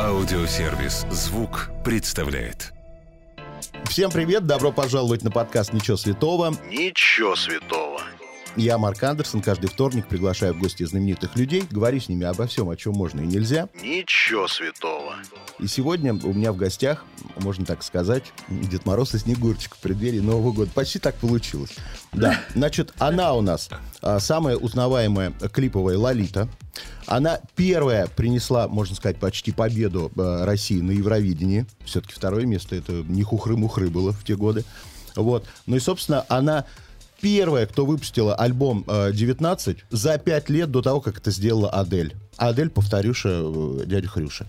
Аудиосервис «Звук» представляет. Всем привет, добро пожаловать на подкаст «Ничего святого». Ничего святого. Я Марк Андерсон, каждый вторник приглашаю в гости знаменитых людей, говорю с ними обо всем, о чем можно и нельзя. Ничего святого. И сегодня у меня в гостях, можно так сказать, Дед Мороз и Снегурочка в преддверии Нового года. Почти так получилось. Да, значит, она у нас а, самая узнаваемая клиповая Лолита. Она первая принесла, можно сказать, почти победу а, России на Евровидении. Все-таки второе место, это не хухры-мухры было в те годы. Вот. Ну и, собственно, она первая, кто выпустила альбом э, 19 за пять лет до того, как это сделала Адель. Адель, повторюша, э, дядя Хрюша.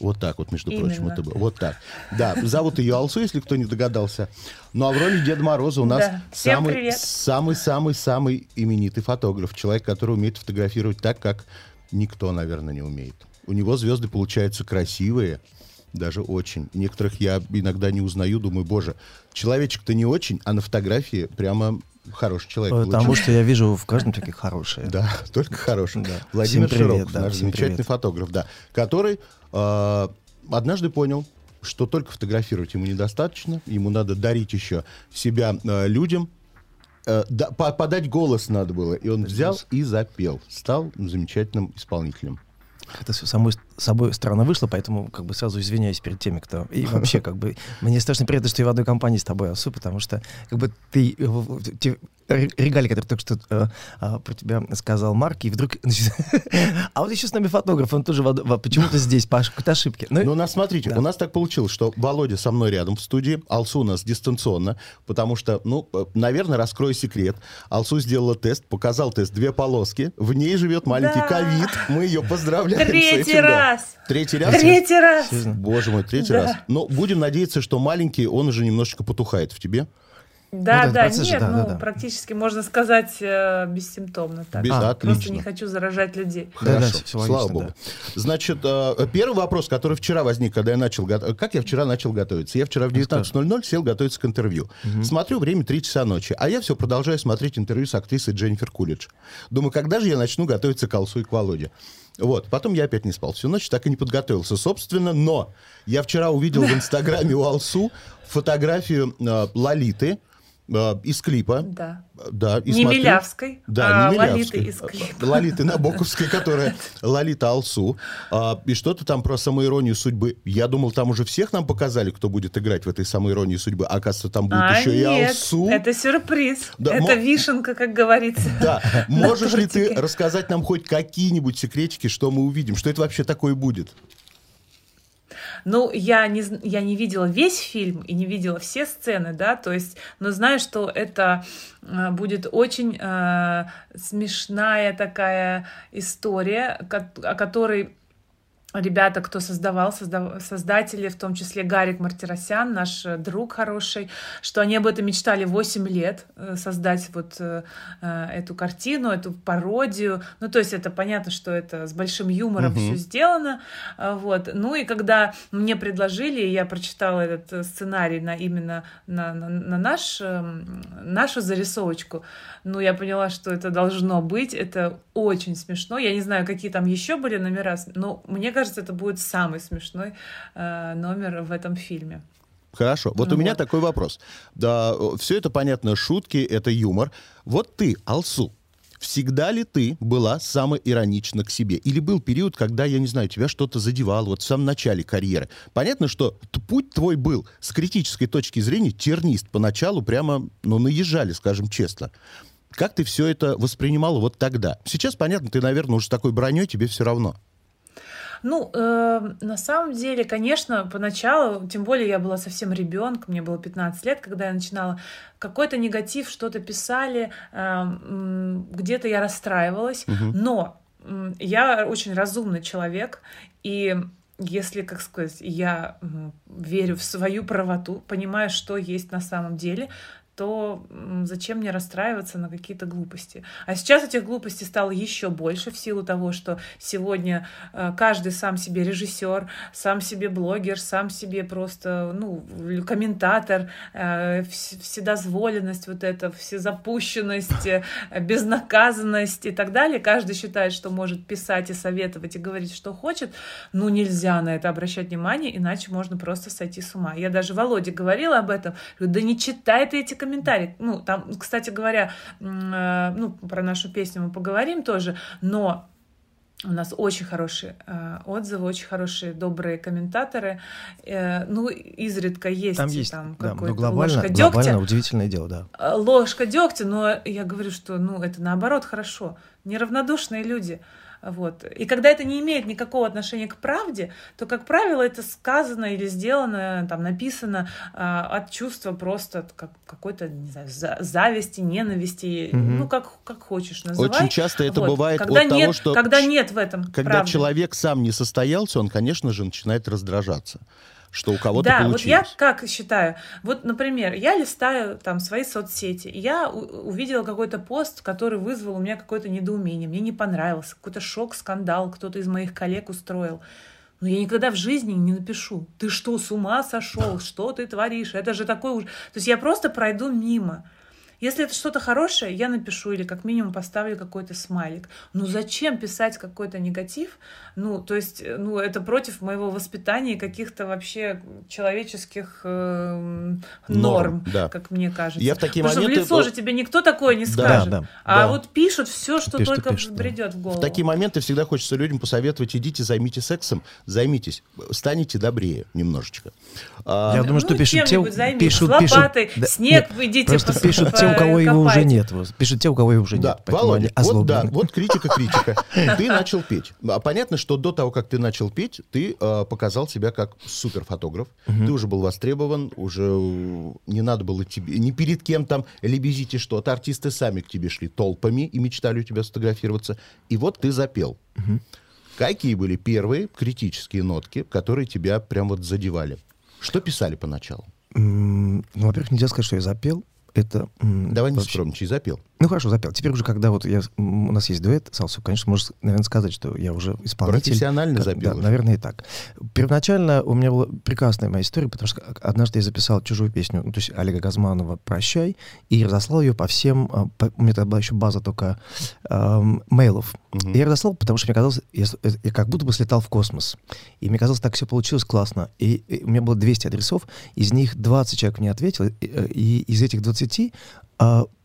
Вот так вот, между Именно. прочим, это было. Вот так. Да, зовут ее Алсу, если кто не догадался. Ну а в роли Деда Мороза у нас Да. Самый, самый, самый, самый именитый фотограф. Человек, который умеет фотографировать так, как никто, наверное, не умеет. У него звезды получаются красивые, даже очень. Некоторых я иногда не узнаю, думаю, боже, человечек-то не очень, а на фотографии прямо хороший человек. Потому получился. что я вижу в каждом такие хорошие. Да, только хороший. Да. Владимир Всем привет, Широков, да, наш замечательный привет. фотограф, да, который э, однажды понял, что только фотографировать ему недостаточно, ему надо дарить еще себя э, людям, Э, да, по- подать голос надо было, и он взял и запел, стал замечательным исполнителем. Это все самой собой странно вышло, поэтому как бы сразу извиняюсь перед теми, кто... И вообще как бы мне страшно приятно, что я в одной компании с тобой, Асу, потому что как бы ты... э, те ре- регалии, которые только что э, а, про тебя сказал Марк, и вдруг... а вот еще с нами фотограф, он тоже почему-то здесь по ошибке. Ну, Ну, у нас, смотрите, Да. у нас так получилось, что Володя со мной рядом в студии, Алсу у нас дистанционно, потому что, ну, э, наверное, раскрою секрет. Алсу сделала тест, показал тест, две полоски, в ней живет маленький Да. ковид, мы ее поздравляем с Третий этим, да. Раз. Третий раз? Третий раз. серьезно. Боже мой, третий Да. раз. Но будем надеяться, что маленький, он уже немножечко потухает в тебе. Да, Ну, да, да, процесс нет, да, ну, да, да. практически можно сказать э, бессимптомно так. Без- А, отлично. Просто не хочу заражать людей. Да, да, Хорошо, всё слава логично, богу. да. Значит, э, первый вопрос, который вчера возник, когда я начал готовиться. Как я вчера начал готовиться? Я вчера в 19.00 сел готовиться к интервью. Смотрю, время 3 часа ночи, а я все продолжаю смотреть интервью с актрисой Дженнифер Кулидж. Думаю, когда же я начну готовиться к Алсу и к Володе? Вот, потом я опять не спал. Всю ночь, так и не подготовился, собственно, но я вчера увидел в Инстаграме у Алсу фотографию э, Лолиты из клипа. Да. Да, и не смотрю- Милявской, Да, а не Лолиты из клипа. Лолиты Набоковской, которая Лолита Алсу. А, и что-то там про самоиронию судьбы. Я думал, там уже всех нам показали, кто будет играть в этой самоиронии судьбы. А, Оказывается, там будет А, еще и нет, Алсу. это сюрприз. Да, это вишенка, как говорится. Да. Можешь ли ты рассказать нам хоть какие-нибудь секретики, что мы увидим? Что это вообще такое будет? Ну, я не, я не видела весь фильм и не видела все сцены, да, то есть, но знаю, что это э, будет очень э, смешная такая история, о которой ребята, кто создавал, создав- создатели, в том числе Гарик Мартиросян, наш э, друг хороший, что они об этом мечтали 8 лет, э, создать вот э, э, эту картину, эту пародию. Ну, то есть это понятно, что это с большим юмором Мгм. все сделано. Вот. Ну и когда мне предложили, я прочитала этот сценарий на именно на, на, на наш, эм, нашу зарисовочку, ну я поняла, что это должно быть. Это очень смешно. Я не знаю, какие там еще были номера, но мне кажется, это будет самый смешной э, номер в этом фильме. Хорошо. Вот Ну у меня вот. такой вопрос. Да, все это понятно, шутки, это юмор. Вот ты, Алсу, всегда ли ты была самой иронична к себе? Или был период, когда, я не знаю, тебя что-то задевало, вот в самом начале карьеры? Понятно, что путь твой был с критической точки зрения тернист. Поначалу прямо, ну, наезжали, скажем честно. Как ты все это воспринимала вот тогда? Сейчас, понятно, ты, наверное, уже с такой броней, тебе все равно. Ну, э, на самом деле, конечно, поначалу, тем более я была совсем ребенком, мне было 15 лет, когда я начинала какой-то негатив, что-то писали, э, где-то я расстраивалась, но м, я очень разумный человек, и если, как сказать, я верю в свою правоту, понимаю, что есть на самом деле, то зачем мне расстраиваться на какие-то глупости? А сейчас этих глупостей стало еще больше в силу того, что сегодня э, каждый сам себе режиссер, сам себе блогер, сам себе просто ну, комментатор, э, вс- вседозволенность вот эта, всезапущенность, э, безнаказанность и так далее. Каждый считает, что может писать и советовать и говорить, что хочет. Ну, нельзя на это обращать внимание, иначе можно просто сойти с ума. Я даже Володе говорила об этом. Говорю, да не читай ты эти комментарии. Ну, там, кстати говоря, э, ну, про нашу песню мы поговорим тоже, но у нас очень хорошие э, отзывы, очень хорошие, добрые комментаторы. Э, ну, изредка есть Там есть, там да, какой-то глобально, ложка глобально дегтя. удивительное дело, да. Э, ложка дегтя, но я говорю, что ну, это наоборот хорошо. Неравнодушные люди. Вот. И когда это не имеет никакого отношения к правде, то, как правило, это сказано или сделано, там, написано а, от чувства просто как, какой-то, не знаю, за- зависти, ненависти, Мгм. ну, как, как хочешь называй. Очень часто это Вот. бывает когда от нет, того, что Когда нет в этом Когда правды. человек сам не состоялся, он, конечно же, начинает раздражаться, что у кого-то Да, вот получилось. я как считаю, вот, например, я листаю там свои соцсети, и я увидела какой-то пост, который вызвал у меня какое-то недоумение, мне не понравился, какой-то шок, скандал кто-то из моих коллег устроил. Но я никогда в жизни не напишу, ты что, с ума сошел, что ты творишь, это же такой уж... То есть я просто пройду мимо. Если это что-то хорошее, я напишу или как минимум поставлю какой-то смайлик. Ну зачем писать какой-то негатив? Ну, то есть, э, ну, это против моего воспитания и каких-то вообще человеческих эм, норм, Норм, да. как мне кажется. Я в такие Потому моменты- что в лицо же тебе никто такое не Да, скажет. да, а да. вот пишут все, что Пишут, только пишут, да. бредет в голову. В такие моменты всегда хочется людям посоветовать, идите, займитесь сексом, займитесь, станете добрее немножечко. А, Я думаю, что ну, пишут те, пишут, с пишут, лопатой, да, снег нет, идите Просто пишут те, у кого его уже нет. вот. Пишут те, у кого его уже Да, нет. Володя, вот да, вот критика, критика. Ты начал петь. А понятно, что до того, как ты начал петь, ты э, показал себя как суперфотограф. Ты уже был востребован, уже не надо было тебе, ни перед кем там лебезить и что-то. Артисты сами к тебе шли толпами и мечтали у тебя сфотографироваться. И вот ты запел. Какие были первые критические нотки, которые тебя прям вот задевали? Что писали поначалу? Ну, во-первых, нельзя сказать, что я запел. Это... Давай не скромничай, запел. Ну хорошо, запел. Теперь уже, когда вот я, у нас есть дуэт с Алсу, конечно, можно, наверное, сказать, что я уже исполнитель. Профессионально запел Да, уже. наверное, и так. Первоначально у меня была прекрасная моя история, потому что однажды я записал чужую песню, ну, то есть Олега Газманова «Прощай», и разослал ее по всем, а, по- у меня тогда была еще база только ам, мейлов. И я разослал, потому что мне казалось, я, э, я как будто бы слетал в космос. И мне казалось, так все получилось классно. И, и у меня было 200 адресов, из них 20 человек мне ответило, и, э, и из этих 20 а,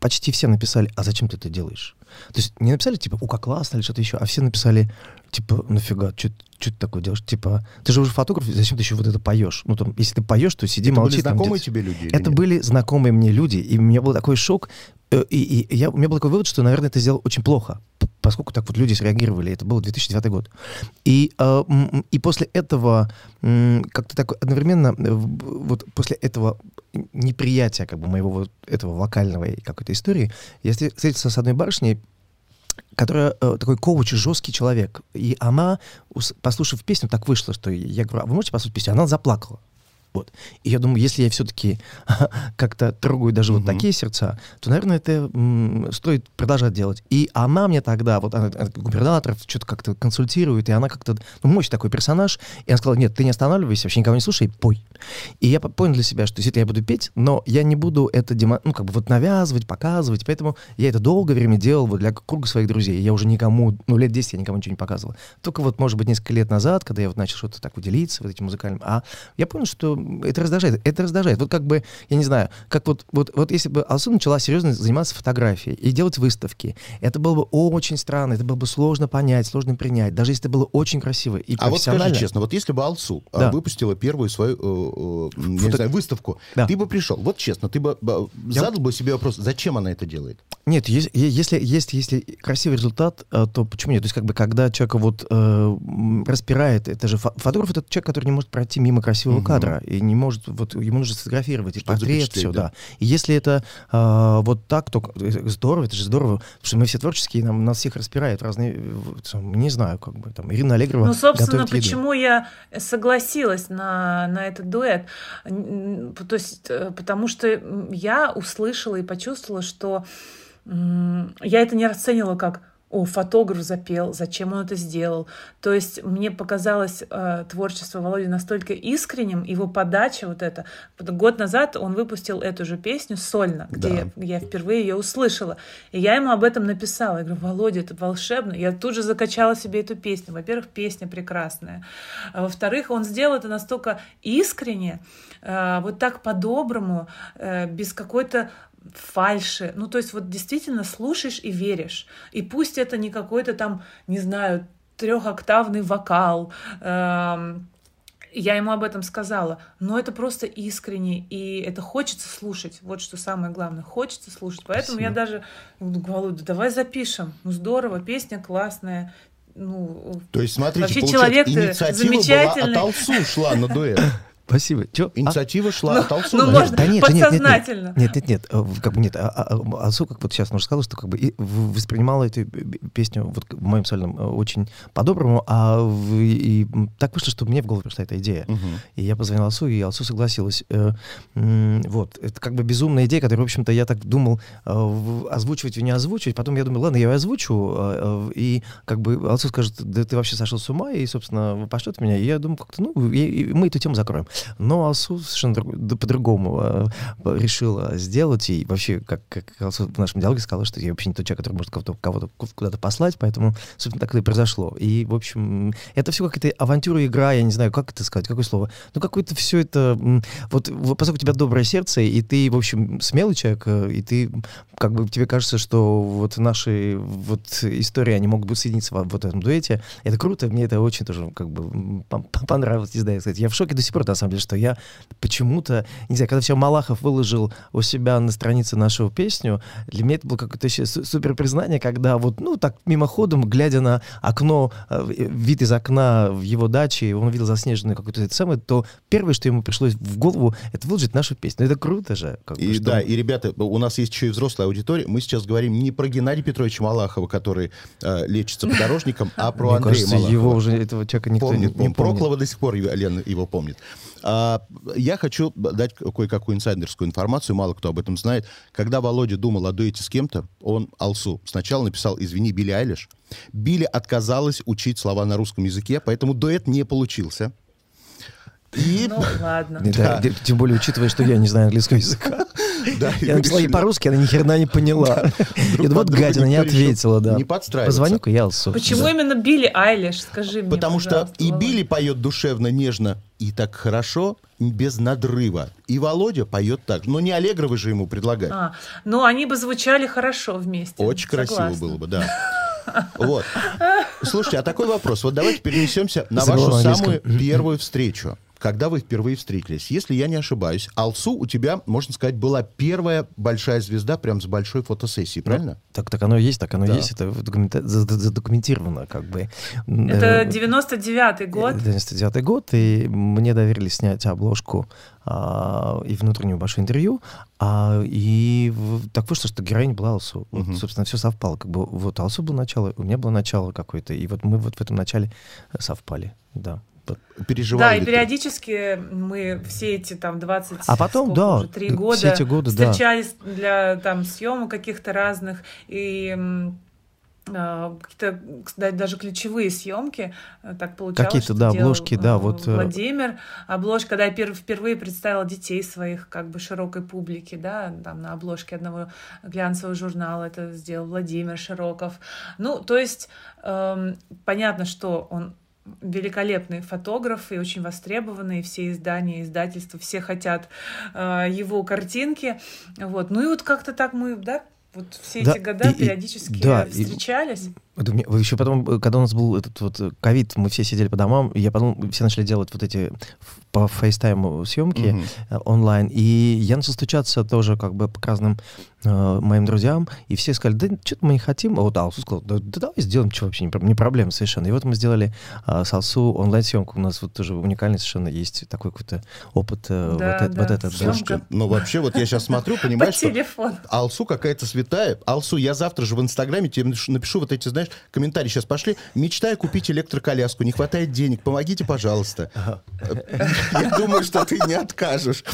почти все написали, а зачем ты это делаешь? То есть не написали, типа, у, как классно или что-то еще, а все написали, типа, нафига, что ты такое делаешь? Типа, ты же уже фотограф, зачем ты еще вот это поешь? Ну, там, если ты поешь, то сиди, Это молчи. были там знакомые где-то. тебе люди? Это нет? были знакомые мне люди, и у меня был такой шок, э, и, и я, у меня был такой вывод, что, наверное, это сделал очень плохо, поскольку так вот люди среагировали. Это был 2009 год. И, э, и после этого как-то так одновременно, э, вот после этого неприятия как бы моего вот этого вокального какой-то истории, я встр- встретился с одной барышней, которая э, такой коуч, жесткий человек. И она, послушав песню, так вышло, что я говорю, а вы можете послушать песню? Она заплакала. Вот. И я думаю, если я все-таки как-то трогаю даже вот Мгм. такие сердца, то, наверное, это стоит продолжать делать. И она мне тогда, вот она, она губернаторов что-то как-то консультирует, и она как-то, ну, мощный такой персонаж, и она сказала, нет, ты не останавливайся, вообще никого не слушай, пой. И я по- понял для себя, что действительно я буду петь, но я не буду это, демо- ну, как бы вот навязывать, показывать, поэтому я это долгое время делал вот для круга своих друзей. Я уже никому, ну, лет 10 я никому ничего не показывал. Только вот, может быть, несколько лет назад, когда я вот начал что-то так уделиться вот этим музыкальным, а я понял, что это раздражает. Это раздражает. Вот как бы, я не знаю, как вот, вот, вот если бы Алсу начала серьезно заниматься фотографией и делать выставки, это было бы очень странно, это было бы сложно понять, сложно принять, даже если это было очень красиво и А вот скажи честно, вот если бы Алсу а, Да. выпустила первую свою э, э, не Фото- знаю, выставку, Да. ты бы пришел, вот честно, ты бы э, Я- задал бы себе вопрос, зачем она это делает? Нет, ес- е- если, если, если красивый результат, э, то почему нет? То есть как бы когда человека вот э, распирает, это же фо- фотограф это человек, который не может пройти мимо красивого Мгм. кадра. И и не может, вот ему нужно сфотографировать, и портрет, запечатлеть, все, да. да. И если это а, вот так, то э, здорово, это же здорово, потому что мы все творческие, нам, нас всех распирает разные, там, не знаю, как бы, там, Ирина Аллегрова Ну, собственно, почему я согласилась на, на этот дуэт? То есть, э, потому что я услышала и почувствовала, что я это не расценила как о, фотограф запел, зачем он это сделал. То есть мне показалось э, творчество Володи настолько искренним, его подача вот. Вот Год назад он выпустил эту же песню сольно, где Да. я впервые ее услышала. И я ему об этом написала. Я говорю, Володя, это волшебно. Я тут же закачала себе эту песню. Во-первых, песня прекрасная. А во-вторых, он сделал это настолько искренне, э, вот так по-доброму, э, без какой-то фальши. Ну, то есть вот действительно слушаешь и веришь. И пусть это не какой-то там, не знаю, трехоктавный вокал, эм, я ему об этом сказала, но это просто искренне, и это хочется слушать. Вот что самое главное, хочется слушать. Поэтому я Спасибо. даже говорю, Володя, давай запишем. Ну здорово, песня классная. Ну, То есть, смотрите, Вообще получается, человек-то инициатива была замечательный. от Алсу шла на дуэт. Спасибо. Чё? А? Инициатива шла Ну, от Алсу. ну, можно. Да нет, же, нет, нет, подсознательно. Нет, нет, нет, э, как бы нет. А, а, а, Алсу, как вот сейчас уже сказала, что как бы воспринимала эту песню вот в моем сольном э, очень по-доброму, а в- и так вышло, что мне в голову пришла эта идея. Мгм. И я позвонил Алсу, и Алсу согласилась. Э, Вот, это как бы безумная идея, которую, в общем-то, я так думал озвучивать и не озвучивать. Потом я думаю, ладно, я её озвучу, и как бы Алсу скажет, да ты вообще сошел с ума, и, собственно, пошлет меня. И я думаю, как-то, ну, и- и мы эту тему закроем. Но Алсу совершенно друг- по-другому э, решила сделать, и вообще, как, как Алсу в нашем диалоге сказала, что я вообще не тот человек, который может кого-то, кого-то куда-то послать, поэтому, собственно, так это и произошло. И, в общем, это все какая-то авантюра, игра, я не знаю, как это сказать, какое слово. Ну, какое-то все это... Вот, поскольку у тебя доброе сердце, и ты, в общем, смелый человек, э, и ты, как бы, тебе кажется, что вот наши вот истории, они могут быть соединиться в вот этом дуэте, это круто, мне это очень тоже, как бы, понравилось, не знаю, сказать. Я в шоке до сих пор, на самом деле, что я почему-то, не знаю, когда все Малахов выложил у себя на странице нашу песню, для меня это было какое-то супер признание, когда вот, ну, так мимоходом, глядя на окно, э, вид из окна в его даче, он видел заснеженную какую-то это самое, то первое, что ему пришлось в голову, это выложить нашу песню. Ну, Это круто же. как бы, И что- да, и ребята, у нас есть еще и взрослая аудитория. Мы сейчас говорим не про Геннадия Петровича Малахова, который э, лечится подорожником, а про Мне Андрея кажется, Малахова. его уже, этого человека никто помнит. не, не помнит. Проклова до сих пор Лена его помнит. А, я хочу дать кое-какую инсайдерскую информацию, мало кто об этом знает. Когда Володя думал о дуэте с кем-то, он Алсу сначала написал «Извини, Билли Айлиш». Билли отказалась учить слова на русском языке, поэтому дуэт не получился. И ну ладно. Да, Да. Тем более, учитывая, что я не знаю английского языка. да, Я написала ей по-русски, она ни херна не поняла. И вот гадина не ответила, да. Не подстраиваться. Позвоню-ка я Алсу. Почему Да. именно Билли Айлиш? Скажи мне, Потому что и. Билли поет душевно, нежно и так хорошо, без надрыва. И Володя поет так. Но не Аллегровы же ему предлагать. А, ну, они бы звучали хорошо вместе. Очень красиво Согласна. было бы, да. Вот. Слушайте, а такой вопрос. Вот давайте перенесемся на вашу самую первую встречу. Когда вы впервые встретились, если я не ошибаюсь, Алсу у тебя, можно сказать, была первая большая звезда прям с большой фотосессией, правильно? Так, так оно и есть, так оно и Да. есть, это документа- за- за- задокументировано, как бы. Это Э, 99-й год. 99 год, и мне доверили снять обложку а, и внутреннюю большое интервью, а, и в- так вышло, что героиня была Алсу. Вот, Мгм. собственно, все совпало. Как бы вот Алсу было начало, у меня было начало какое-то, и вот мы вот в этом начале совпали, да. Вот. Переживал Да, и ты? периодически мы все эти там 20, А потом, сколько да, уже, три все года эти годы, да. встречались для там съемок каких-то разных и а, какие-то, даже ключевые съемки э, так получалось. Какие-то, да, обложки, да, э, вот, э, Владимир, обложка, когда я пер- впервые представила детей своих как бы широкой публике, да, там на обложке одного глянцевого журнала это сделал Владимир Широков. Ну, то есть эм, понятно, что он великолепный фотограф и очень востребованный, и все издания, издательства, все хотят э, его картинки. Вот. Ну и вот как-то так мы, да, вот все Да, эти года и- и- периодически да, и- встречались. Это мне- Еще потом, э, когда у нас был этот вот э, ковид, мы все сидели по домам, и я потом все начали делать вот эти по фейстайму съемки Мгм. э, онлайн, и я начал стучаться тоже как бы к разным э, моим друзьям, и все сказали, да что-то мы не хотим, а вот Алсу сказал, да, да давай сделаем, что вообще, не, не проблема совершенно. И вот мы сделали э, с Алсу онлайн-съемку, у нас вот тоже уникальный совершенно есть такой какой-то опыт э, Да, вот, это- да. вот этот. да. Слушайте, ну вообще, вот я сейчас смотрю, По понимаешь, что. Алсу какая-то святая. Алсу, я завтра же в Инстаграме тебе напишу, напишу вот эти, знаешь, комментарии сейчас пошли. Мечтаю купить электроколяску, не хватает денег, помогите, пожалуйста. Я думаю, что ты не откажешь.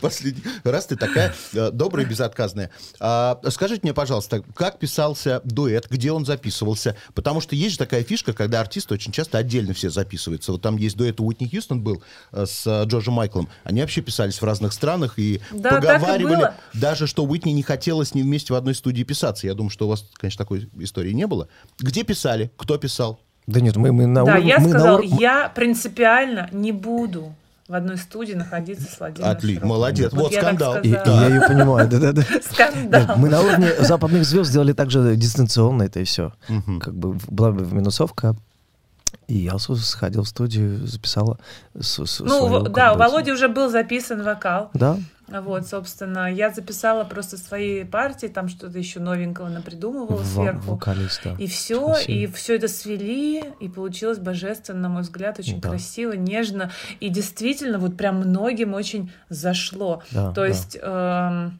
Последний раз ты такая э, добрая и безотказная. А, Скажите мне, пожалуйста, как писался дуэт, где он записывался? Потому что есть же такая фишка, когда артисты очень часто отдельно все записываются. Вот там есть дуэт Уитни Хьюстон был э, с э, Джорджем Майклом. Они вообще писались в разных странах и Да, и поговаривали даже, что Уитни не хотела с ним вместе в одной студии писаться. Я думаю, что у вас, конечно, такой истории не было. Где писали? Кто писал? Да нет, мы, мы на Да, уровне... я мы на сказала, ур- я принципиально не буду в одной студии находиться с Владимиром Отлично, молодец. Вот я так скандал. И, и я ее понимаю, да-да-да. Скандал. Мы на уровне западных звезд сделали также дистанционно это и все. Как бы была бы минусовка. И Алсу сходил в студию, записала с- с- Ну, свою, да, у Володи уже был записан вокал. Да, Вот, собственно, я записала просто свои партии, там что-то еще новенького напридумывала во- сверху. вокалист, да. И все, и все это свели, и получилось божественно, на мой взгляд, очень Да. красиво, нежно, и действительно вот прям многим очень зашло. Да, То да. есть эм,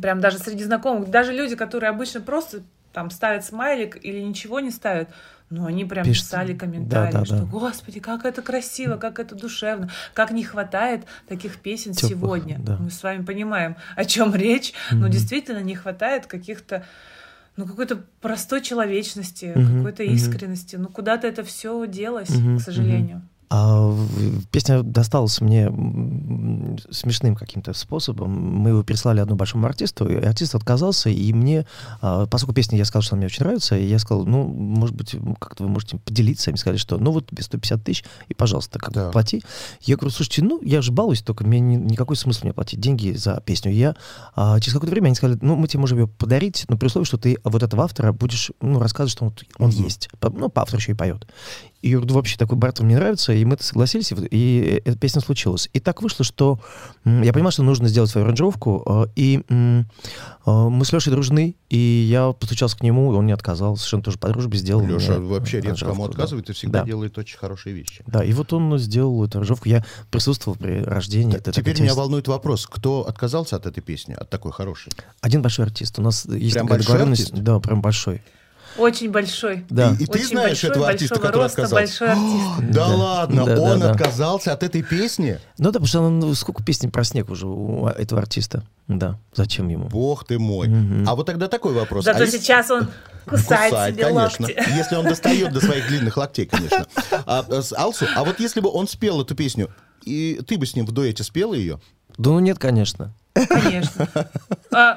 прям даже среди знакомых, даже люди, которые обычно просто там ставят смайлик или ничего не ставят, но они прям Пишут. писали комментарии, Да, да, что, да. господи, как это красиво, как это душевно, как не хватает таких песен Тёплых, сегодня. да. Мы с вами понимаем, о чем речь, но Мгм. действительно не хватает каких-то ну, какой-то простой человечности, Мгм, какой-то искренности. Ну, куда-то это все делось, Мгм, к сожалению. А песня досталась мне смешным каким-то способом. Мы его прислали одному большому артисту, и артист отказался, и мне, а, поскольку песня, я сказал, что она мне очень нравится, и я сказал, ну, может быть, как-то вы можете поделиться. Они сказали, что, ну, вот тебе 150 тысяч, и, пожалуйста, как Да. плати. Я говорю, слушайте, ну, я же балуюсь, только мне ни- никакой смысл мне платить деньги за песню. Я а, через какое-то время они сказали, ну, мы тебе можем ее подарить, но при условии, что ты вот этого автора будешь, ну, рассказывать, что он, он Мгм. есть. Ну, по автор еще и поет. «Да вообще такой Бартон мне нравится, и мы согласились, и и эта песня случилась. И так вышло, что я понимал, что нужно сделать свою аранжировку, э, и э, мы с Лешей дружны, и я постучался к нему, и он не отказал, совершенно тоже по дружбе сделал. Леша вообще редко кому да. отказывает и всегда Да. делает очень хорошие вещи. Да, и вот он сделал эту аранжировку, я присутствовал при рождении. Т- Это Теперь меня волнует вопрос, кто отказался от этой песни, от такой хорошей? Один большой артист, у нас есть Прям такая большой договоренность. артист? Да, прям большой. Очень большой. Да. И, и ты Очень знаешь большой, этого артиста, который роста, отказался? большой артист. Да, Да. ладно, Да, да, он да. отказался от этой песни? Ну да, потому что ну, сколько песен про снег уже у этого артиста. Да, зачем ему? Бог ты мой. Мгм. А вот тогда такой вопрос. Зато а если- сейчас он кусает Кусает, себе конечно. локти. Если он достает до своих длинных локтей, конечно. А, с- Алсу, а вот если бы он спел эту песню, и ты бы с ним в дуэте спела ее, Да ну нет, конечно. Конечно.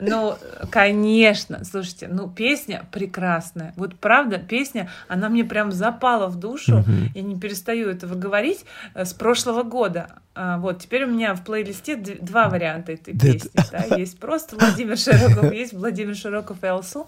Ну, конечно, слушайте, ну, песня прекрасная. Вот правда, песня, она мне прям запала в душу. Я не перестаю этого говорить э, с прошлого года. А, Вот, теперь у меня в плейлисте два варианта этой песни. да. Есть просто Владимир Широков, есть Владимир Широков и Алсу.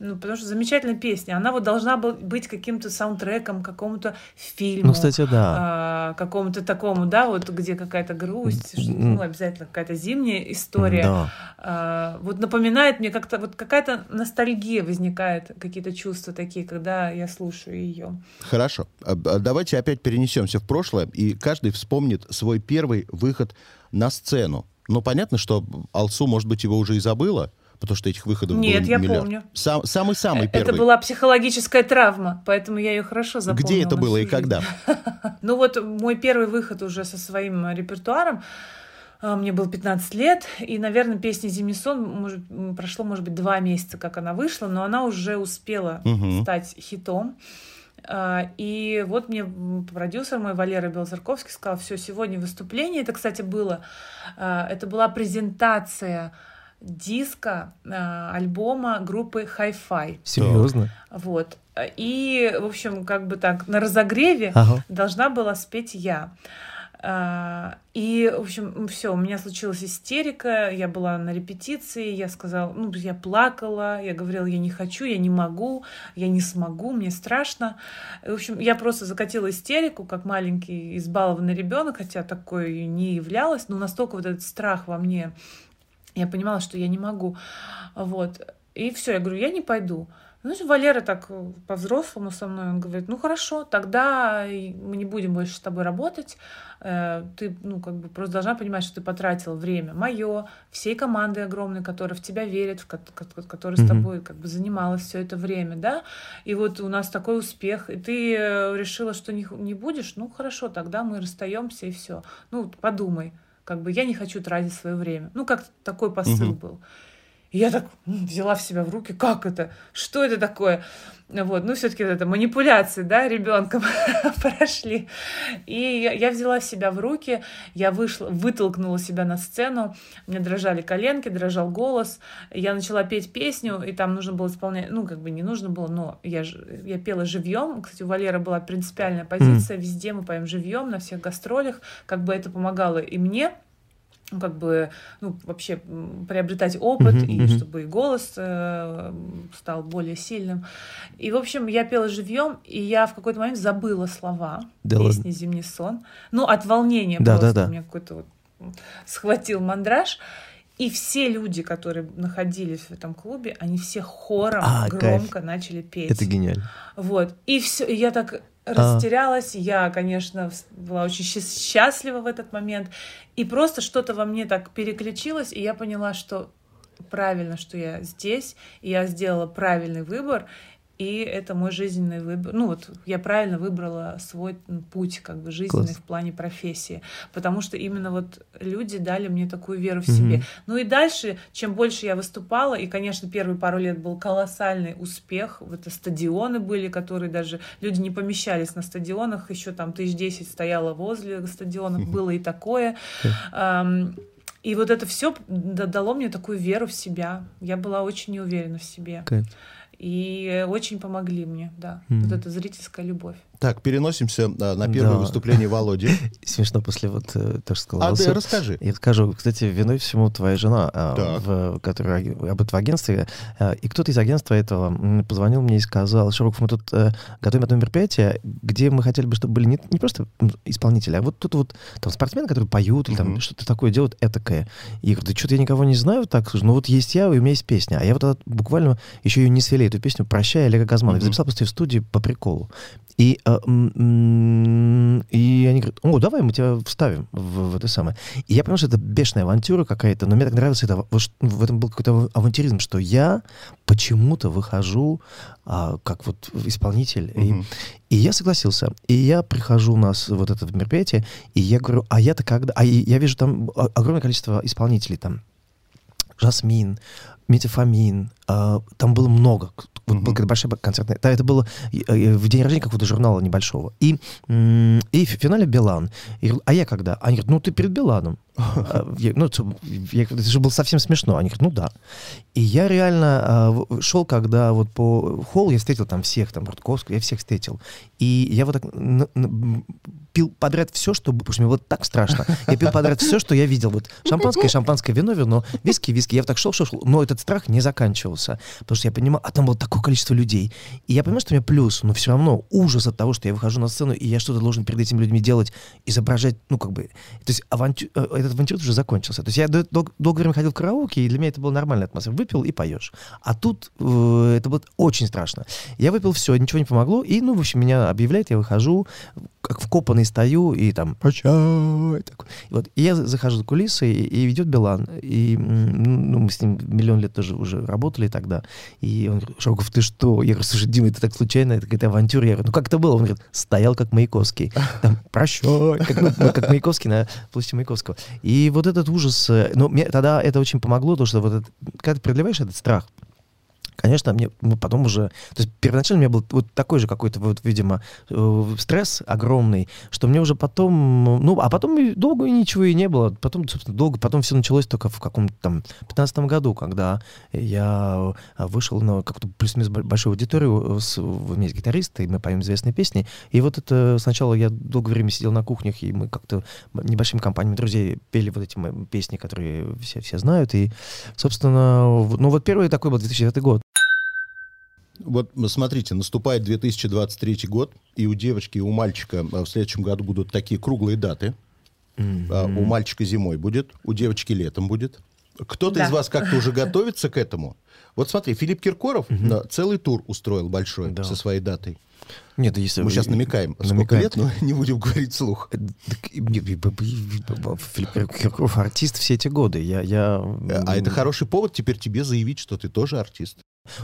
Ну, потому что замечательная песня. Она вот должна был быть каким-то саундтреком, какому-то фильму. Ну, кстати, да. а, какому-то такому, да, вот где какая-то грусть, что- ну, обязательно какая-то зимняя история. Да. А, вот напоминает мне как-то, вот какая-то ностальгия возникает, какие-то чувства такие, когда я слушаю ее. Хорошо. А Давайте опять перенесемся в прошлое, и каждый вспомнит свой первый выход на сцену. Ну, понятно, что Алсу, может быть, его уже и забыла, потому что этих выходов Нет, было я миллиард. помню. Сам- Самый-самый Это первый. была психологическая травма, поэтому я ее хорошо запомнила. Где это было и когда? Ну вот мой первый выход уже со своим репертуаром, а, мне было 15 лет, и, наверное, песня «Зимний сон» может, прошло, может быть, два месяца, как она вышла, но она уже успела Мгм. стать хитом. А, И вот мне продюсер мой Валера Белозерковский сказал, все, сегодня выступление, это, кстати, было, а, это была презентация диска а, альбома группы Hi-Fi. Серьезно? Вот. И, в общем, как бы так, на разогреве Ага. должна была спеть я. А, И, в общем, все, у меня случилась истерика, я была на репетиции, я сказала, ну, я плакала, я говорила, я не хочу, я не могу, я не смогу, мне страшно. И, в общем, я просто закатила истерику, как маленький избалованный ребенок, хотя такой не являлась, но настолько вот этот страх во мне, я понимала, что я не могу. Вот. И все, я говорю, я не пойду. Знаешь, Валера так э, по-взрослому со мной, он говорит, ну хорошо, тогда мы не будем больше с тобой работать, Э, ты, ну, как бы просто должна понимать, что ты потратил время мое, всей команды огромной, которая в тебя верит, в ко- ко- которая с тобой как бы занималась все это время, да, и вот у нас такой успех, и ты э, решила, что не, не будешь, ну хорошо, тогда мы расстаемся и все. Ну, подумай, как бы я не хочу тратить свое время. Ну, как такой посыл Мгм. был. И я так взяла в себя в руки, как это, что это такое? Вот, ну, все-таки это манипуляции, да, ребенком прошли. И я, я взяла себя в руки, я вышла, вытолкнула себя на сцену, у меня дрожали коленки, дрожал голос, я начала петь песню, и там нужно было исполнять, ну, как бы не нужно было, но я, я пела живьем. Кстати, у Валеры была принципиальная позиция, везде мы поем живьем, на всех гастролях, как бы это помогало и мне, ну, как бы, ну, вообще приобретать опыт, Мгм, и мгм. чтобы и голос э, стал более сильным. И, в общем, я пела живьем, и я в какой-то момент забыла слова Да песни «Зимний сон». Ну, от волнения Да, просто да, да. у меня какой-то вот схватил мандраж. И все люди, которые находились в этом клубе, они все хором А, кайф. громко начали петь. Это гениально. Вот. И все, и я так растерялась. Я, конечно, была очень счаст- счастлива в этот момент. И просто что-то во мне так переключилось, и я поняла, что правильно, что я здесь, и я сделала правильный выбор, и это мой жизненный выбор. Ну вот я правильно выбрала свой путь, как бы жизненный Класс. в плане профессии, потому что именно вот люди дали мне такую веру в Мгм. себе. Ну и дальше, чем больше я выступала, и, конечно, первые пару лет был колоссальный успех, это стадионы были, которые даже люди не помещались на стадионах, еще там тысяч десять стояло возле стадионов, было и такое. И вот это все дало мне такую веру в себя. Я была очень неуверена в себе. Кайф. И очень помогли мне, да. Мгм. Вот эта зрительская любовь. Так, переносимся а, на первое Да. выступление Володи. Смешно после вот э, то, что сказал. А ты расскажи. Я скажу, кстати, виной всему твоя жена, а, Так. в, которая работает в агентстве, а, и кто-то из агентства этого позвонил мне и сказал, Широков, мы тут э, готовим одно мероприятие, где мы хотели бы, чтобы были не, не просто исполнители, а вот тут вот там спортсмены, которые поют или там Мгм. что-то такое делают этакое. И я говорю, да что-то я никого не знаю так, слушай, ну вот есть я, и у меня есть песня. А я вот буквально еще ее не свели, эту песню «Прощай» Олега Газманова. Мгм. Записал просто в студии по приколу. И, и они говорят, о, давай мы тебя вставим в, в это самое. И я понял, что это бешеная авантюра какая-то, но мне так нравится это, в этом был какой-то авантюризм, что я почему-то выхожу а, как вот исполнитель. И, Мгм. и я согласился. И я прихожу у нас вот это мероприятие, и я говорю, а я-то когда... А и я вижу там огромное количество исполнителей там. Жасмин, Метафамин, а, там было много. Вот Мгм. была большая концертная... Да, это было э, э, в день рождения какого-то журнала небольшого. И, и в финале Билан. И а я когда? Они говорят, ну ты перед Биланом. А, я- Ну, это я это же было совсем смешно. Они говорят, ну да. И я реально в- шел, когда вот по холлу я встретил там всех, там, Рудковского, я всех встретил. И я вот так н- н- пил подряд все, что... Потому что мне вот так страшно. Я пил подряд все, что я видел. Вот шампанское, шампанское, вино, вино, виски, виски. Я вот так шел, шел, шел. Но этот страх не заканчивался. Потому что я понимал, а там было такое количество людей. И я понимаю, что у меня плюс, но все равно ужас от того, что я выхожу на сцену, и я что-то должен перед этими людьми делать, изображать, ну, как бы... То есть авантю- э, этот авантюр уже закончился. То есть я дол- дол- долгое время ходил в караоке, и для меня это была нормальная атмосфера. Выпил и поешь. А тут э, это было очень страшно. Я выпил все, ничего не помогло, и, ну, в общем, меня объявляют, я выхожу, как вкопанный стою, и там «Прощай!» такой. И Вот, и я захожу за кулисы, и, и ведет Билан, и ну, мы с ним миллион лет тоже уже работали тогда, и он говорит, Широков, ты что? Я говорю, слушай, Дима, это так случайно, это какая-то авантюра. Я говорю, ну как это было? Он говорит, стоял как Маяковский. Там, прощай, как, ну, ну, как Маяковский на площади Маяковского. И вот этот ужас, э, ну, мне тогда это очень помогло, потому что вот это, когда ты преодолеваешь этот страх, Конечно, мне ну, потом уже... То есть первоначально у меня был вот такой же какой-то, вот, видимо, э, стресс огромный, что мне уже потом... Ну, а потом долго ничего и не было. Потом, собственно, долго... Потом все началось только в каком-то там 15 году, когда я вышел на какую-то плюс-минус большую аудиторию с, вместе гитариста, и мы поем известные песни. И вот это сначала я долгое время сидел на кухнях, и мы как-то небольшими компаниями друзей пели вот эти песни, которые все, все знают. И, собственно, ну вот первый такой был 2009 год. Вот смотрите, наступает 2023 год, и у девочки, и у мальчика а, в следующем году будут такие круглые даты. Mm-hmm. У мальчика зимой будет, у девочки летом будет. Кто-то да. из вас как-то уже готовится к этому? Вот смотри, Филипп Киркоров mm-hmm. целый тур устроил большой да. со своей датой. Нет, если... Мы сейчас намекаем, намекаем. сколько лет, но не будем говорить слух. Э, Филипп Киркоров артист все эти годы. Я, я... А это хороший повод теперь тебе заявить, что ты тоже артист.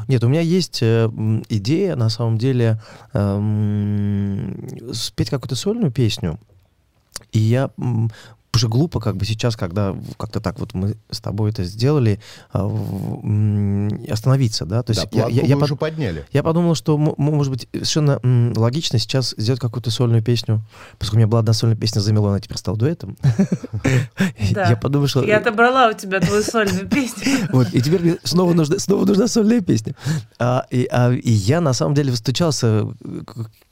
Нет, у меня есть э, идея, на самом деле, э, спеть какую-то сольную песню. И я уже глупо как бы сейчас, когда как-то так вот мы с тобой это сделали, а, остановиться, да? То есть да, я, я, я уже под... подняли. Я подумал, что, может быть, совершенно логично сейчас сделать какую-то сольную песню, поскольку у меня была одна сольная песня за Милона, теперь стал дуэтом. Я подумал, что... Я отобрала у тебя твою сольную песню. Вот, и теперь снова нужна, снова нужна сольная песня. А, и, а, и я, на самом деле, стучался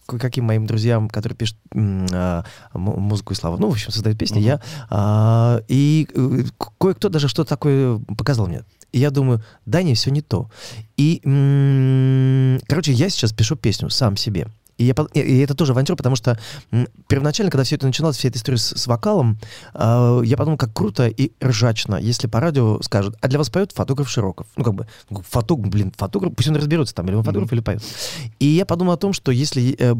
каким моим друзьям, которые пишут а, музыку и славу, ну, в общем, создают песни, uh-huh. я, а, и э, кое-кто даже что-то такое показал мне. И я думаю, да, не, все не то. И, короче, я сейчас пишу песню сам себе. И, я, и это тоже авантюра, потому что первоначально, когда все это начиналось, вся эта история с, с вокалом, э, я подумал, как круто и ржачно, если по радио скажут, а для вас поет фотограф Широков. Ну, как бы, фотограф, блин, фотограф, пусть он разберется там, или он фотограф, mm-hmm. или поет. И я подумал о том, что если э, у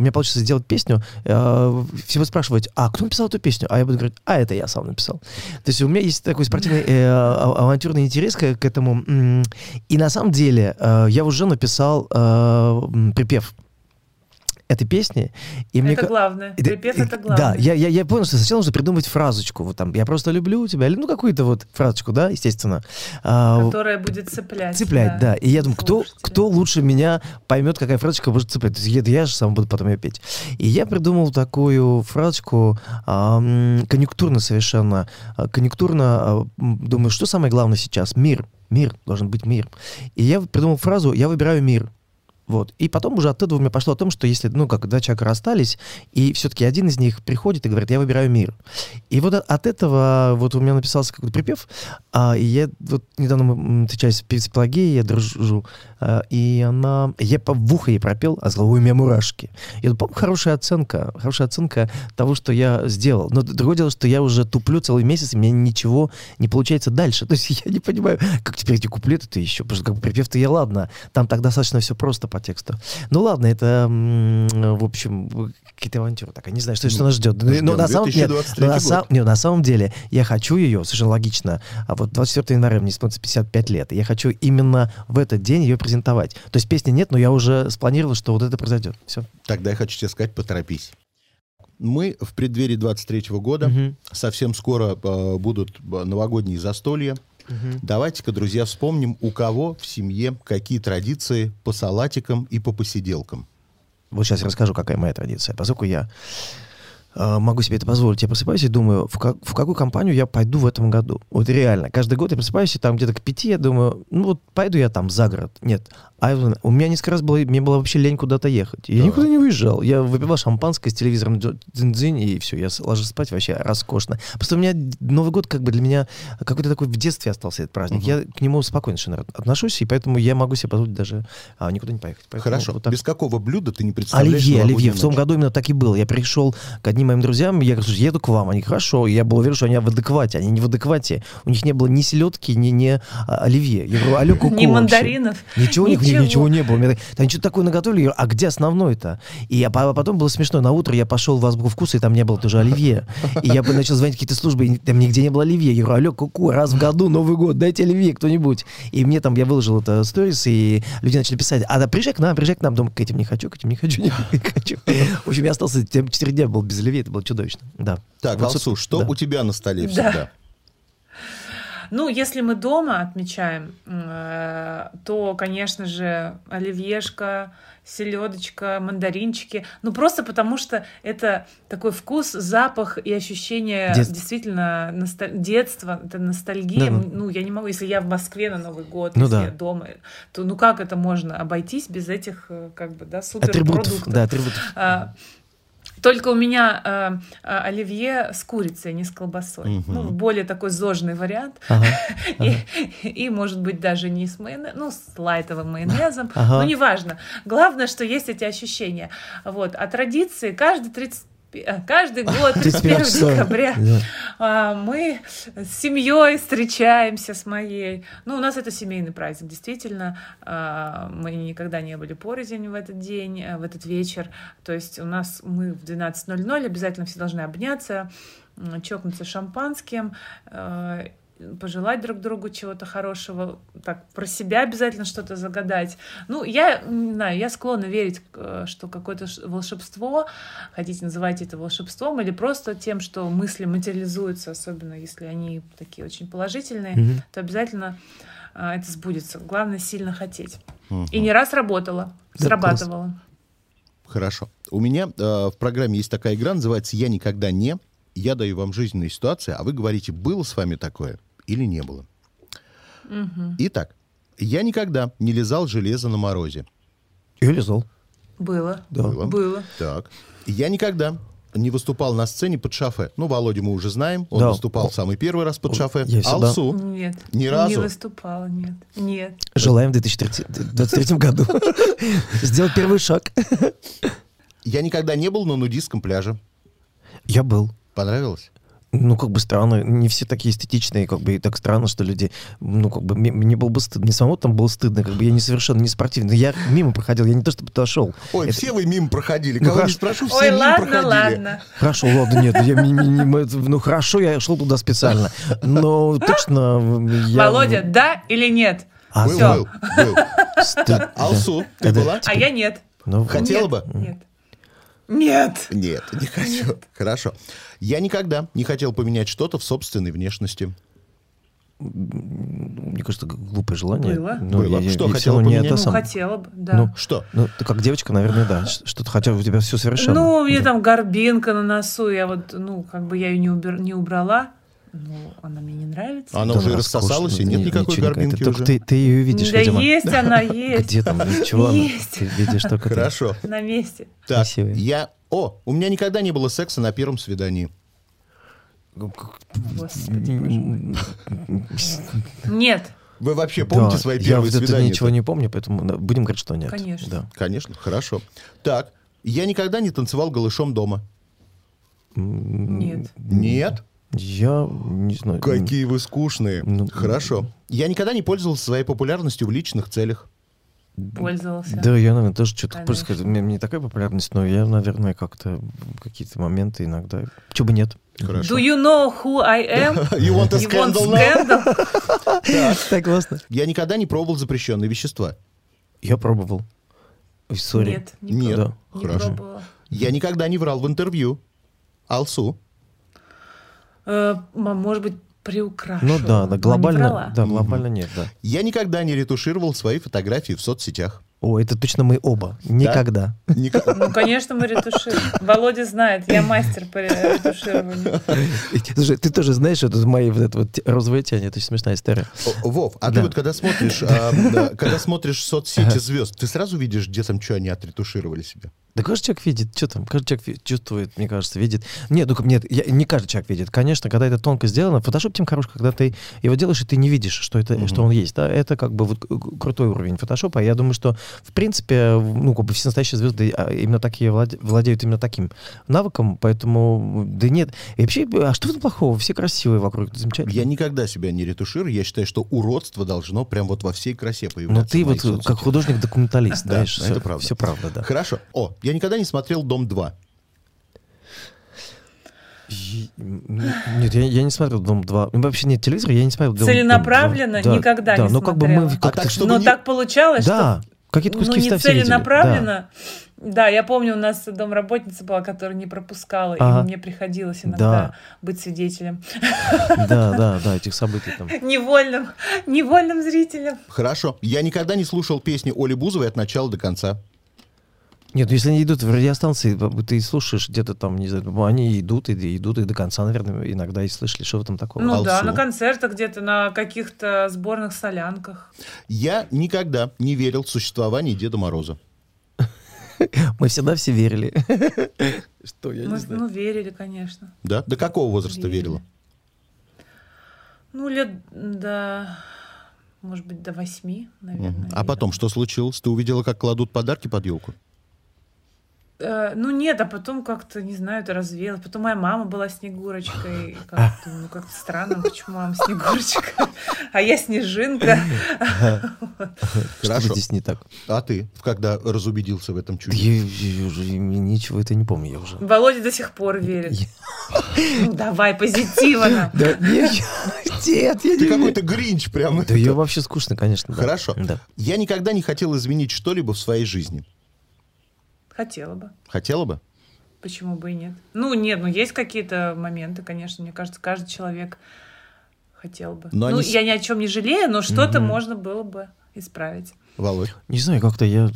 меня получится сделать песню, э, все будут спрашивать, а кто написал эту песню? А я буду говорить, а это я сам написал. То есть у меня есть такой спортивный э, а, авантюрный интерес к, к этому. И на самом деле э, я уже написал э, припев этой песни. И это мне... главное. Припев — это главное. Да, я, я, я понял, что сначала нужно придумать фразочку. Вот там, я просто люблю тебя. Или, ну, какую-то вот фразочку, да, естественно. А, Которая будет цеплять. Цеплять, да. да. И я думаю, кто, кто лучше меня поймет, какая фразочка может цеплять. То есть я, я же сам буду потом ее петь. И я придумал такую фразочку а, конъюнктурно совершенно. А, конъюнктурно, а, думаю, что самое главное сейчас? Мир. Мир, должен быть мир. И я придумал фразу «Я выбираю мир». Вот. И потом уже оттуда у меня пошло о том, что если, ну, как два человека расстались, и все-таки один из них приходит и говорит, я выбираю мир. И вот от этого вот у меня написался какой-то припев, а, и я вот недавно мы встречались с психологией, я дружу, и она, я по, в ухо ей пропел, а с головой у меня мурашки. И по хорошая оценка, хорошая оценка того, что я сделал. Но другое дело, что я уже туплю целый месяц, и у меня ничего не получается дальше. То есть я не понимаю, как теперь эти куплеты-то еще, потому что как бы припев-то я ладно, там так достаточно все просто по тексту. Ну ладно, это, в общем, какие-то авантюры. Так, я не знаю, что, что нас ждет. Но, но, на самом, нет, но, на, сам, нет, на самом деле я хочу ее, совершенно логично, а вот 24 января мне исполнится 55 лет, и я хочу именно в этот день ее презентовать. То есть песни нет, но я уже спланировал, что вот это произойдет. Все. Тогда я хочу тебе сказать, поторопись. Мы в преддверии 23 года, угу. совсем скоро э, будут а, новогодние застолья. Угу. Давайте-ка, друзья, вспомним, у кого в семье какие традиции по салатикам и по посиделкам. Вот сейчас я расскажу, какая моя традиция. Поскольку я э, могу себе это позволить, я просыпаюсь и думаю, в, как, в какую компанию я пойду в этом году. Вот реально. Каждый год я просыпаюсь, и там где-то к пяти я думаю, ну вот пойду я там за город. Нет, а у меня несколько раз было, мне было вообще лень куда-то ехать. Я да. никуда не уезжал. Я выпивал шампанское с телевизором дзынь и все, я ложусь спать вообще роскошно. Просто у меня Новый год как бы для меня какой-то такой в детстве остался этот праздник. Угу. Я к нему спокойно совершенно отношусь, и поэтому я могу себе позволить даже а, никуда не поехать. Поэтому Хорошо. Вот так. Без какого блюда ты не представляешь Оливье, оливье. В том году именно так и было. Я пришел к одним моим друзьям, я говорю, еду к вам. Они, хорошо. Я был уверен, что они в адеквате. Они не в адеквате. У них не было ни селедки, ни, ни а, оливье. Я говорю, алло, куку Ни мандаринов. Ничего, ничего, ничего не было меня, там что-то такое наготовили, а где основной-то? И я, а потом было смешно, на утро я пошел в азбуку вкуса, и там не было тоже оливье. И я бы начал звонить какие-то службы, и там нигде не было оливье. Я говорю, алло, куку, раз в году Новый год, дайте оливье кто-нибудь. И мне там, я выложил это сторис, и люди начали писать, а да, приезжай к нам, приезжай к нам. Думаю, к этим не хочу, к этим не хочу, не хочу. В общем, я остался, 4 дня был без оливье, это было чудовищно. Да. Так, Алсу, что да. у тебя на столе всегда? Ну, если мы дома отмечаем, э, то, конечно же, оливьешка, селедочка, мандаринчики. Ну, просто потому что это такой вкус, запах и ощущение Детство. действительно носталь- детства, это ностальгия. Да-да. Ну, я не могу, если я в Москве на Новый год, Ну если да. я дома, то ну как это можно обойтись без этих, э, как бы, да, Атрибутов, суперпродуктов? да, атрибутов. А, Только у меня э, а, оливье с курицей, не с колбасой. Мгм. Ну, более такой зожный вариант. Ага. И, и, может быть, даже не с майонезом, ну, с лайтовым майонезом. Ага. Ну, неважно. Главное, что есть эти ощущения. Вот. А традиции каждый 30 а, Каждый год, 31 числа. декабря, Да. а, мы с семьей встречаемся с моей. Ну, у нас это семейный праздник, действительно. А, Мы никогда не были порознь в этот день, э, в этот вечер. То есть у нас мы в 12.00 обязательно все должны обняться, чокнуться шампанским, э, пожелать друг другу чего-то хорошего, так про себя обязательно что-то загадать. Ну, я не знаю, я склонна верить, э, что какое-то волшебство, хотите называть это волшебством, или просто тем, что мысли материализуются, особенно если они такие очень положительные, Мгм. то обязательно а, это сбудется. Главное сильно хотеть. Мгм. И не раз работало, Да, срабатывало. Хорошо. У меня э, в программе есть такая игра, называется «Я никогда не». Я даю вам жизненные ситуации, а вы говорите, было с вами такое или не было. Мгм. Итак, я никогда не лизал железо на морозе. Или зол. Было. Да. Было. Было. Так. Я никогда не выступал на сцене под шафе. Ну, Володю мы уже знаем. Он Да. выступал самый первый раз под шафе. я всегда- Алсу. Нет. Ни Не разу? выступала, нет. Нет. Желаем в 2023 году сделать первый шаг. Я никогда не был на нудистском пляже. Я был. Понравилось? Ну, как бы странно, не все такие эстетичные, как бы и так странно, что люди, ну, как бы мне, мне было бы стыдно, мне самому там было стыдно, как бы я не совершенно не спортивный, я мимо проходил, я не то чтобы туда шел. Ой, Это- все вы мимо проходили. Ну, Кого не хорошо. спрошу, все Ой, мимо ладно, проходили. ладно. Хорошо, ладно, нет, я, ми- ми- это- ну хорошо, я шел туда специально, но точно я... Володя, да или нет? А, Был, да, был, был. стыд, Алсу, ты Это- была? А я нет. Ну, Хотела Нет, бы? Нет. Нет. Нет, не хочу. Хорошо. Я никогда не хотел поменять что-то в собственной внешности. мне кажется, глупое желание. Было. Ну, Было. я- Что я хотела равно не поменять? это Ну, сам- хотела бы, да. Ну, Что? Ну, ты как девочка, наверное, да. Что-то хотя у тебя все совершенно. Ну, у меня Да. там горбинка на носу, я вот, ну, как бы я ее не, убер- не убрала. Ну, она мне не нравится. Она Да уже рассосалась, и нет ни- никакой ничего горбинки какая-то. уже. Только ты, ты ее видишь, да видимо. есть она, есть. Где там? Чего она? Есть. Ты видишь только ты. Хорошо. На месте. Так, Красивая. я... О, у меня никогда не было секса на первом свидании. Господи, боже мой. Нет, Вы вообще помните Да, свои я первые это свидания? ничего не помню, поэтому будем говорить, что нет. Конечно. Да. Конечно, хорошо. Так, я никогда не танцевал голышом дома. нет. Нет? Я не знаю. Какие вы скучные. Ну, Хорошо. Я никогда не пользовался своей популярностью в личных целях. Пользовался. Да, я, наверное, тоже что-то происходит. У меня не такая популярность, но я, наверное, как-то какие-то моменты иногда... Чего бы нет. Хорошо. Do you know who I am? You want a You want scandal now? scandal? Так классно. Я никогда не пробовал запрещенные вещества. Я пробовал. Сори. Нет, не Нет. Да. Не Хорошо. пробовала. Я никогда не врал в интервью. Алсу. Э, Может быть, приукрашу. Ну да, да, глобально, да, глобально нет, да. Я никогда не ретушировал свои фотографии в соцсетях. О, это точно мы оба. Никогда. Ника- Ну, конечно, мы ретушируем. Володя знает, я мастер по ретушированию. Слушай, ты тоже знаешь, это мои вот это вот розовые тени, это очень смешная история. Вов, а ты Да. вот когда смотришь, а, да, когда смотришь соцсети звезд, ты сразу видишь, где там что они отретушировали себе? Да каждый человек видит, что там, каждый человек чувствует, мне кажется, видит. Нет, ну нет, я- не каждый человек видит. Конечно, когда это тонко сделано, фотошоп тем хорош, когда ты его делаешь, и ты не видишь, что, это, что он есть. Да? Это как бы вот крутой уровень фотошопа. Я думаю, что, в принципе, ну, как бы все настоящие звезды а, именно такие владе- владеют именно таким навыком, поэтому, да нет. И вообще, а что этом плохого? Все красивые вокруг, замечательно. Я никогда себя не ретуширую. Я считаю, что уродство должно прям вот во всей красе появляться. Но Ну, ты вот соцсетях. как художник-документалист, знаешь, это правда. все правда, да. Хорошо. О, я никогда не смотрел «Дом 2». И- м, Нет, я, я не смотрел «Дом 2». Ну, Вообще нет телевизора, я не смотрел «Дом, Целенаправленно Дом 2». никогда да, не ну как бы мы смотрела. как-то... А так, чтобы Но не- так получалось, Да, что какие-то ну, куски не все видели. целенаправленно. Да, я помню, у нас домработница была, которая не пропускала, Ага. и мне приходилось иногда Да. быть свидетелем. Да, да, да, этих событий там. Невольным, невольным зрителем. Хорошо. Я никогда не слушал песни Оли Бузовой от начала до конца. Нет, ну если они идут в радиостанции, ты слушаешь где-то там, не знаю, ну, они идут и идут и до конца, наверное, иногда и слышали, что в этом такого. Ну да, Алсу. на концертах где-то, на каких-то сборных солянках. Я никогда не верил в существование Деда Мороза. Мы всегда все верили. Что, я Мы, ну, верили, конечно. Да? До какого возраста верила? Ну, лет до, может быть, до восьми, наверное. А потом что случилось? Ты увидела, как кладут подарки под елку? Э, ну нет, а потом как-то, не знаю, это развеялось. Потом моя мама была Снегурочкой. Как-то, ну, как-то странно, почему мама Снегурочка, а я Снежинка. Что Хорошо. здесь не так? А ты, когда разубедился в этом чуде? Я, я уже ничего это не помню, я уже. Володя до сих пор верит. Ну давай, позитивно. Да, нет, нет, я Ты какой-то гринч прям. Да ее вообще скучно, конечно. Хорошо. Да. Я никогда не хотел изменить что-либо в своей жизни. Хотела бы. Хотела бы? Почему бы и нет? Ну, нет, ну есть какие-то моменты, конечно, мне кажется, каждый человек хотел бы. Но ну, они я ни о чем не жалею, но что-то можно было бы исправить. Володь. Не знаю, как-то я,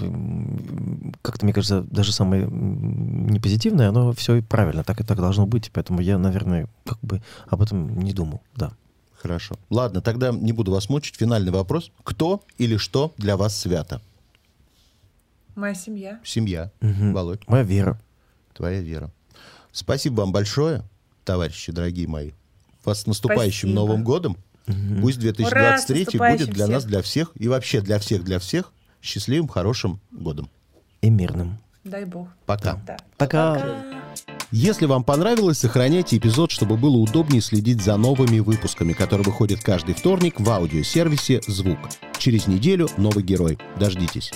как-то, мне кажется, даже самое непозитивное, оно все правильно, так и так должно быть, поэтому я, наверное, как бы об этом не думал, да. Хорошо. Ладно, тогда не буду вас мучить. Финальный вопрос. Кто или что для вас свято? Моя семья. Семья. Мгм. Володь, Моя вера. твоя вера. Спасибо вам большое, товарищи дорогие мои. Вас с наступающим Спасибо. Новым годом. Мгм. Пусть 2023 Ура, будет для нас, всех. для всех, и вообще для всех, для всех счастливым, хорошим годом. И мирным. Дай бог. Пока. Да. Пока. Пока. Если вам понравилось, сохраняйте эпизод, чтобы было удобнее следить за новыми выпусками, которые выходят каждый вторник в аудиосервисе «Звук». Через неделю новый герой. Дождитесь.